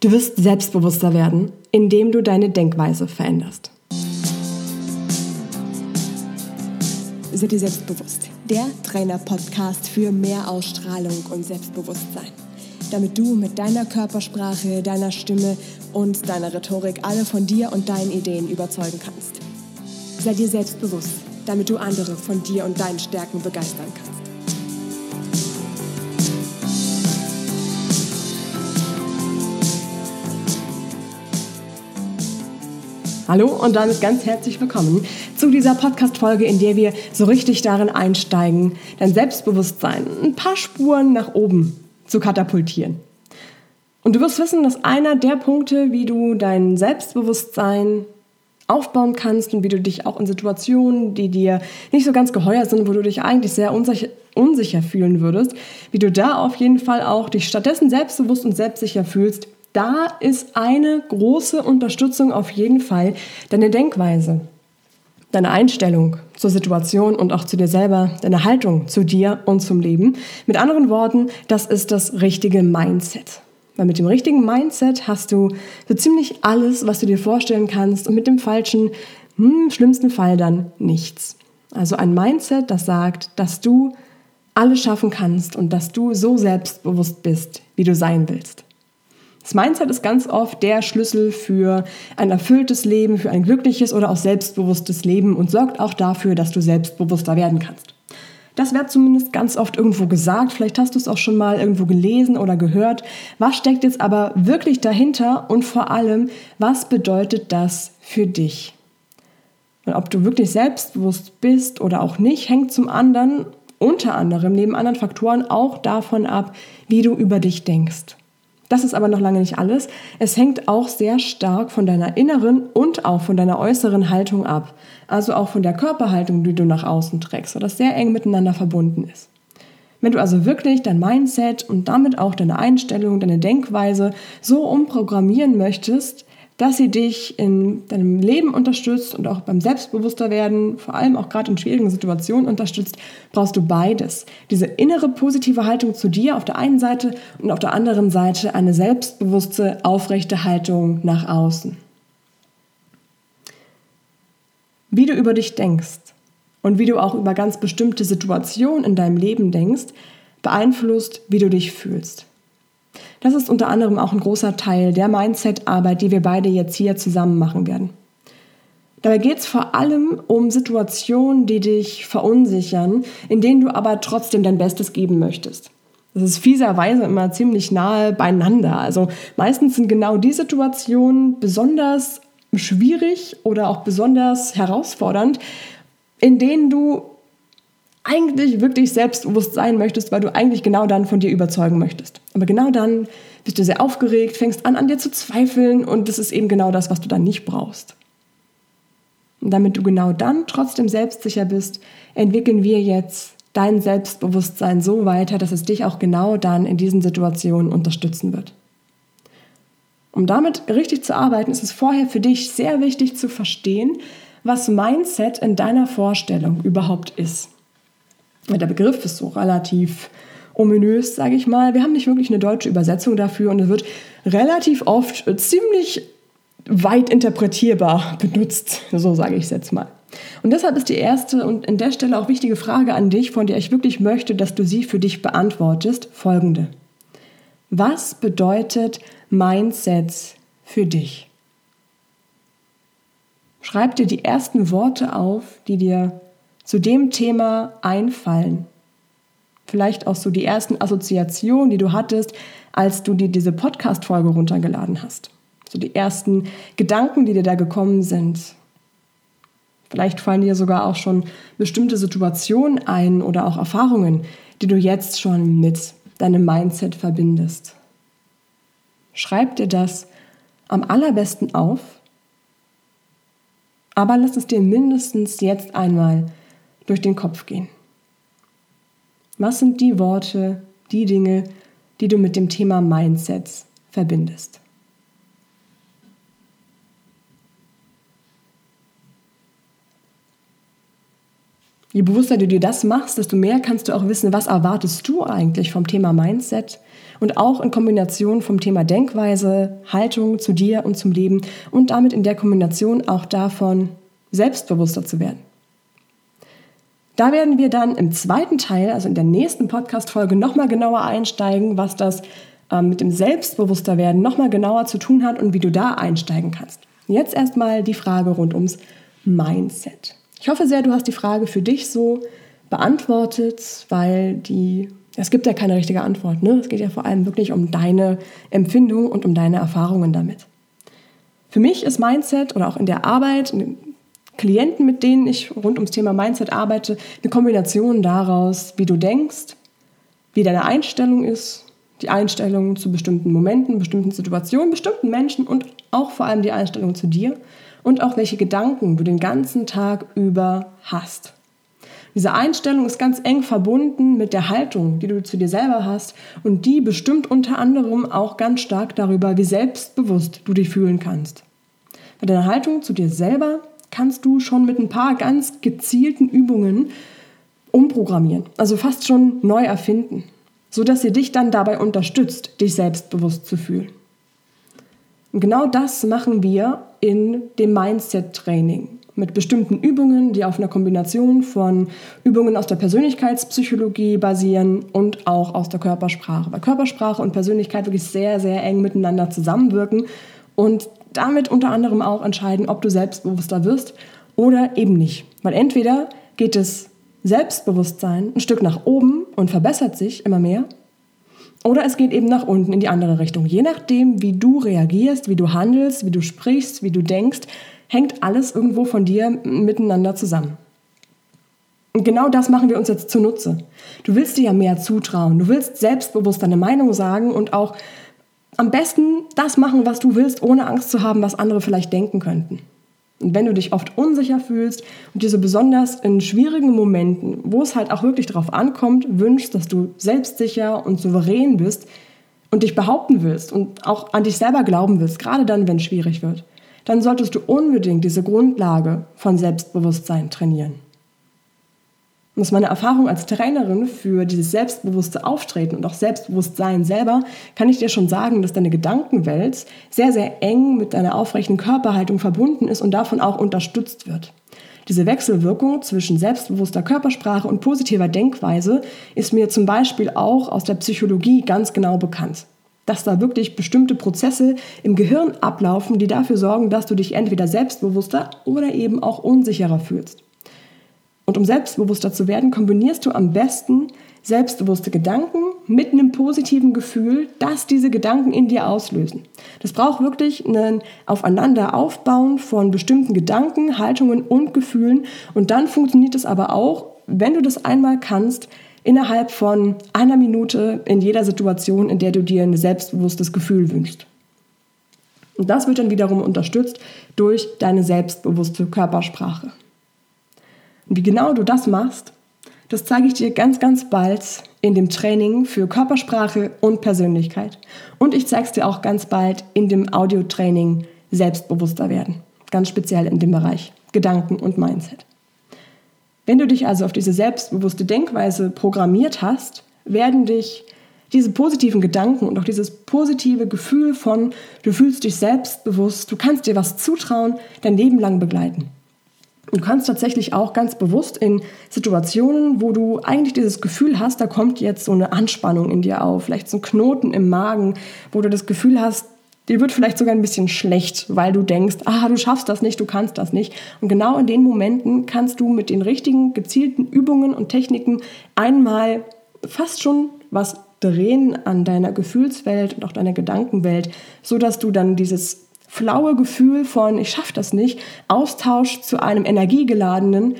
Du wirst selbstbewusster werden, indem du deine Denkweise veränderst. Sei dir selbstbewusst. Der Trainer-Podcast für mehr Ausstrahlung und Selbstbewusstsein. Damit du mit deiner Körpersprache, deiner Stimme und deiner Rhetorik alle von dir und deinen Ideen überzeugen kannst. Sei dir selbstbewusst, damit du andere von dir und deinen Stärken begeistern kannst. Hallo und damit ganz herzlich willkommen zu dieser Podcast-Folge, in der wir so richtig darin einsteigen, dein Selbstbewusstsein ein paar Spuren nach oben zu katapultieren. Und du wirst wissen, dass einer der Punkte, wie du dein Selbstbewusstsein aufbauen kannst und wie du dich auch in Situationen, die dir nicht so ganz geheuer sind, wo du dich eigentlich sehr unsicher, unsicher fühlen würdest, wie du da auf jeden Fall auch dich stattdessen selbstbewusst und selbstsicher fühlst, da ist eine große Unterstützung auf jeden Fall deine Denkweise, deine Einstellung zur Situation und auch zu dir selber, deine Haltung zu dir und zum Leben. Mit anderen Worten, das ist das richtige Mindset. Weil mit dem richtigen Mindset hast du so ziemlich alles, was du dir vorstellen kannst und mit dem falschen, hm, im schlimmsten Fall dann nichts. Also ein Mindset, das sagt, dass du alles schaffen kannst und dass du so selbstbewusst bist, wie du sein willst. Das Mindset ist ganz oft der Schlüssel für ein erfülltes Leben, für ein glückliches oder auch selbstbewusstes Leben und sorgt auch dafür, dass du selbstbewusster werden kannst. Das wird zumindest ganz oft irgendwo gesagt. Vielleicht hast du es auch schon mal irgendwo gelesen oder gehört. Was steckt jetzt aber wirklich dahinter und vor allem, was bedeutet das für dich? Und ob du wirklich selbstbewusst bist oder auch nicht, hängt zum anderen, unter anderem neben anderen Faktoren, auch davon ab, wie du über dich denkst. Das ist aber noch lange nicht alles. Es hängt auch sehr stark von deiner inneren und auch von deiner äußeren Haltung ab. Also auch von der Körperhaltung, die du nach außen trägst, sodass sehr eng miteinander verbunden ist. Wenn du also wirklich dein Mindset und damit auch deine Einstellung, deine Denkweise so umprogrammieren möchtest, dass sie dich in deinem Leben unterstützt und auch beim Selbstbewussterwerden, vor allem auch gerade in schwierigen Situationen unterstützt, brauchst du beides. Diese innere positive Haltung zu dir auf der einen Seite und auf der anderen Seite eine selbstbewusste, aufrechte Haltung nach außen. Wie du über dich denkst und wie du auch über ganz bestimmte Situationen in deinem Leben denkst, beeinflusst, wie du dich fühlst. Das ist unter anderem auch ein großer Teil der Mindset-Arbeit, die wir beide jetzt hier zusammen machen werden. Dabei geht es vor allem um Situationen, die dich verunsichern, in denen du aber trotzdem dein Bestes geben möchtest. Das ist fieserweise immer ziemlich nahe beieinander. Also meistens sind genau die Situationen besonders schwierig oder auch besonders herausfordernd, in denen du eigentlich wirklich selbstbewusst sein möchtest, weil du eigentlich genau dann von dir überzeugen möchtest. Aber genau dann bist du sehr aufgeregt, fängst an, an dir zu zweifeln und das ist eben genau das, was du dann nicht brauchst. Und damit du genau dann trotzdem selbstsicher bist, entwickeln wir jetzt dein Selbstbewusstsein so weiter, dass es dich auch genau dann in diesen Situationen unterstützen wird. Um damit richtig zu arbeiten, ist es vorher für dich sehr wichtig zu verstehen, was Mindset in deiner Vorstellung überhaupt ist. Der Begriff ist so relativ ominös, sage ich mal. Wir haben nicht wirklich eine deutsche Übersetzung dafür und es wird relativ oft ziemlich weit interpretierbar benutzt, so sage ich es jetzt mal. Und deshalb ist die erste und an der Stelle auch wichtige Frage an dich, von der ich wirklich möchte, dass du sie für dich beantwortest, folgende. Was bedeutet Mindset für dich? Schreib dir die ersten Worte auf, die dir zu dem Thema einfallen? Vielleicht auch so die ersten Assoziationen, die du hattest, als du dir diese Podcast-Folge runtergeladen hast. So die ersten Gedanken, die dir da gekommen sind. Vielleicht fallen dir sogar auch schon bestimmte Situationen ein oder auch Erfahrungen, die du jetzt schon mit deinem Mindset verbindest. Schreib dir das am allerbesten auf, aber lass es dir mindestens jetzt einmal durch den Kopf gehen. Was sind die Worte, die Dinge, die du mit dem Thema Mindsets verbindest? Je bewusster du dir das machst, desto mehr kannst du auch wissen, was erwartest du eigentlich vom Thema Mindset und auch in Kombination vom Thema Denkweise, Haltung zu dir und zum Leben und damit in der Kombination auch davon, selbstbewusster zu werden. Da werden wir dann im zweiten Teil, also in der nächsten Podcast-Folge, nochmal genauer einsteigen, was das ähm, mit dem Selbstbewussterwerden nochmal genauer zu tun hat und wie du da einsteigen kannst. Jetzt erstmal die Frage rund ums Mindset. Ich hoffe sehr, du hast die Frage für dich so beantwortet, weil die, es gibt ja keine richtige Antwort. Ne? Es geht ja vor allem wirklich um deine Empfindung und um deine Erfahrungen damit. Für mich ist Mindset oder auch in der Arbeit, Klienten, mit denen ich rund ums Thema Mindset arbeite, eine Kombination daraus, wie du denkst, wie deine Einstellung ist, die Einstellung zu bestimmten Momenten, bestimmten Situationen, bestimmten Menschen und auch vor allem die Einstellung zu dir und auch welche Gedanken du den ganzen Tag über hast. Diese Einstellung ist ganz eng verbunden mit der Haltung, die du zu dir selber hast und die bestimmt unter anderem auch ganz stark darüber, wie selbstbewusst du dich fühlen kannst. Bei deiner Haltung zu dir selber kannst du schon mit ein paar ganz gezielten Übungen umprogrammieren, also fast schon neu erfinden, sodass sie dich dann dabei unterstützt, dich selbstbewusst zu fühlen. Und genau das machen wir in dem Mindset-Training mit bestimmten Übungen, die auf einer Kombination von Übungen aus der Persönlichkeitspsychologie basieren und auch aus der Körpersprache. Weil Körpersprache und Persönlichkeit wirklich sehr, sehr eng miteinander zusammenwirken und damit unter anderem auch entscheiden, ob du selbstbewusster wirst oder eben nicht. Weil entweder geht es Selbstbewusstsein ein Stück nach oben und verbessert sich immer mehr, oder es geht eben nach unten in die andere Richtung. Je nachdem, wie du reagierst, wie du handelst, wie du sprichst, wie du denkst, hängt alles irgendwo von dir miteinander zusammen. Und genau das machen wir uns jetzt zunutze. Du willst dir ja mehr zutrauen. Du willst selbstbewusst deine Meinung sagen und auch am besten das machen, was du willst, ohne Angst zu haben, was andere vielleicht denken könnten. Und wenn du dich oft unsicher fühlst und dir so besonders in schwierigen Momenten, wo es halt auch wirklich darauf ankommt, wünschst, dass du selbstsicher und souverän bist und dich behaupten willst und auch an dich selber glauben willst, gerade dann, wenn es schwierig wird, dann solltest du unbedingt diese Grundlage von Selbstbewusstsein trainieren. Und aus meiner Erfahrung als Trainerin für dieses selbstbewusste Auftreten und auch Selbstbewusstsein selber kann ich dir schon sagen, dass deine Gedankenwelt sehr, sehr eng mit deiner aufrechten Körperhaltung verbunden ist und davon auch unterstützt wird. Diese Wechselwirkung zwischen selbstbewusster Körpersprache und positiver Denkweise ist mir zum Beispiel auch aus der Psychologie ganz genau bekannt. Dass da wirklich bestimmte Prozesse im Gehirn ablaufen, die dafür sorgen, dass du dich entweder selbstbewusster oder eben auch unsicherer fühlst. Und um selbstbewusster zu werden, kombinierst du am besten selbstbewusste Gedanken mit einem positiven Gefühl, das diese Gedanken in dir auslösen. Das braucht wirklich ein Aufeinander aufbauen von bestimmten Gedanken, Haltungen und Gefühlen. Und dann funktioniert es aber auch, wenn du das einmal kannst, innerhalb von einer Minute in jeder Situation, in der du dir ein selbstbewusstes Gefühl wünschst. Und das wird dann wiederum unterstützt durch deine selbstbewusste Körpersprache. Und wie genau du das machst, das zeige ich dir ganz, ganz bald in dem Training für Körpersprache und Persönlichkeit. Und ich zeige es dir auch ganz bald in dem Audiotraining Selbstbewusster werden. Ganz speziell in dem Bereich Gedanken und Mindset. Wenn du dich also auf diese selbstbewusste Denkweise programmiert hast, werden dich diese positiven Gedanken und auch dieses positive Gefühl von, du fühlst dich selbstbewusst, du kannst dir was zutrauen, dein Leben lang begleiten. Du kannst tatsächlich auch ganz bewusst in Situationen, wo du eigentlich dieses Gefühl hast, da kommt jetzt so eine Anspannung in dir auf, vielleicht so ein Knoten im Magen, wo du das Gefühl hast, dir wird vielleicht sogar ein bisschen schlecht, weil du denkst, ah, du schaffst das nicht, du kannst das nicht. Und genau in den Momenten kannst du mit den richtigen gezielten Übungen und Techniken einmal fast schon was drehen an deiner Gefühlswelt und auch deiner Gedankenwelt, so dass du dann dieses flaue Gefühl von ich schaffe das nicht austauscht zu einem energiegeladenen,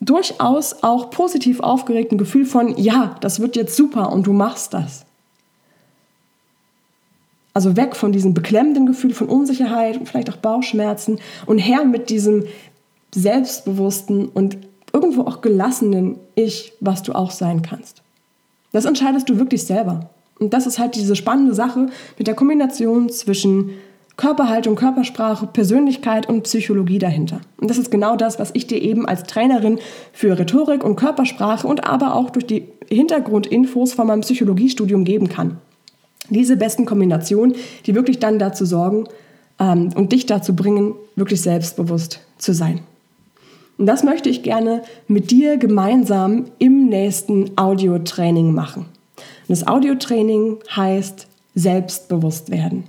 durchaus auch positiv aufgeregten Gefühl von ja, das wird jetzt super und du machst das. Also weg von diesem beklemmenden Gefühl von Unsicherheit und vielleicht auch Bauchschmerzen und her mit diesem selbstbewussten und irgendwo auch gelassenen Ich, was du auch sein kannst. Das entscheidest du wirklich selber. Und das ist halt diese spannende Sache mit der Kombination zwischen Körperhaltung, Körpersprache, Persönlichkeit und Psychologie dahinter. Und das ist genau das, was ich dir eben als Trainerin für Rhetorik und Körpersprache und aber auch durch die Hintergrundinfos von meinem Psychologiestudium geben kann. Diese besten Kombinationen, die wirklich dann dazu sorgen ähm, und dich dazu bringen, wirklich selbstbewusst zu sein. Und das möchte ich gerne mit dir gemeinsam im nächsten Audiotraining machen. Und das Audiotraining heißt selbstbewusst werden.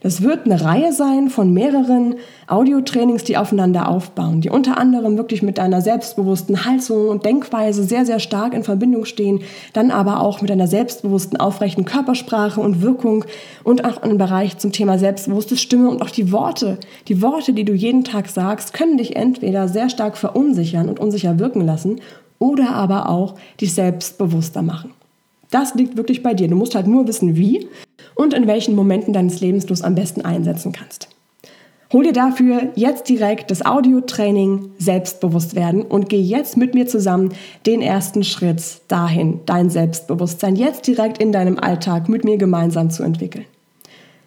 Das wird eine Reihe sein von mehreren Audiotrainings, die aufeinander aufbauen, die unter anderem wirklich mit einer selbstbewussten Haltung und Denkweise sehr, sehr stark in Verbindung stehen, dann aber auch mit einer selbstbewussten, aufrechten Körpersprache und Wirkung und auch im Bereich zum Thema selbstbewusste Stimme und auch die Worte. Die Worte, die du jeden Tag sagst, können dich entweder sehr stark verunsichern und unsicher wirken lassen oder aber auch dich selbstbewusster machen. Das liegt wirklich bei dir. Du musst halt nur wissen, wie und in welchen Momenten deines Lebens du es am besten einsetzen kannst. Hol dir dafür jetzt direkt das Audio-Training Selbstbewusst werden und geh jetzt mit mir zusammen den ersten Schritt dahin, dein Selbstbewusstsein jetzt direkt in deinem Alltag mit mir gemeinsam zu entwickeln.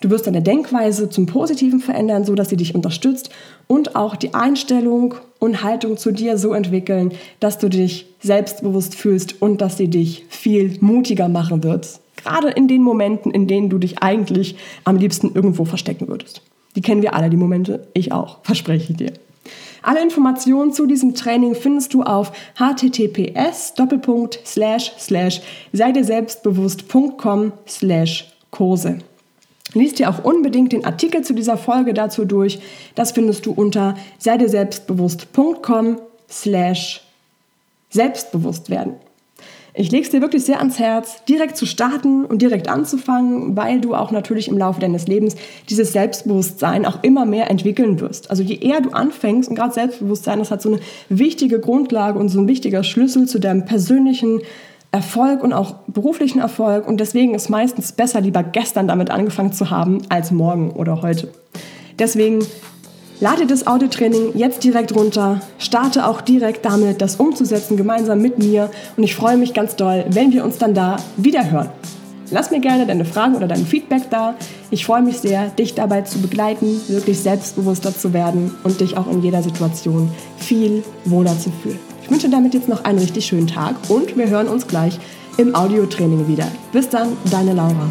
Du wirst deine Denkweise zum Positiven verändern, so dass sie dich unterstützt und auch die Einstellung und Haltung zu dir so entwickeln, dass du dich selbstbewusst fühlst und dass sie dich viel mutiger machen wird. Gerade in den Momenten, in denen du dich eigentlich am liebsten irgendwo verstecken würdest. Die kennen wir alle, die Momente. Ich auch, verspreche ich dir. Alle Informationen zu diesem Training findest du auf https sei dir selbstbewusst.com Kurse. Lies dir auch unbedingt den Artikel zu dieser Folge dazu durch. Das findest du unter sei dir selbstbewusst.com slash selbstbewusst werden. Ich lege es dir wirklich sehr ans Herz, direkt zu starten und direkt anzufangen, weil du auch natürlich im Laufe deines Lebens dieses Selbstbewusstsein auch immer mehr entwickeln wirst. Also je eher du anfängst, und gerade Selbstbewusstsein, das hat so eine wichtige Grundlage und so ein wichtiger Schlüssel zu deinem persönlichen Erfolg und auch beruflichen Erfolg und deswegen ist meistens besser, lieber gestern damit angefangen zu haben, als morgen oder heute. Deswegen lade das Audiotraining jetzt direkt runter, starte auch direkt damit, das umzusetzen, gemeinsam mit mir und ich freue mich ganz doll, wenn wir uns dann da wieder hören. Lass mir gerne deine Fragen oder dein Feedback da. Ich freue mich sehr, dich dabei zu begleiten, wirklich selbstbewusster zu werden und dich auch in jeder Situation viel wohler zu fühlen. Ich wünsche damit jetzt noch einen richtig schönen Tag und wir hören uns gleich im Audiotraining wieder. Bis dann, deine Laura.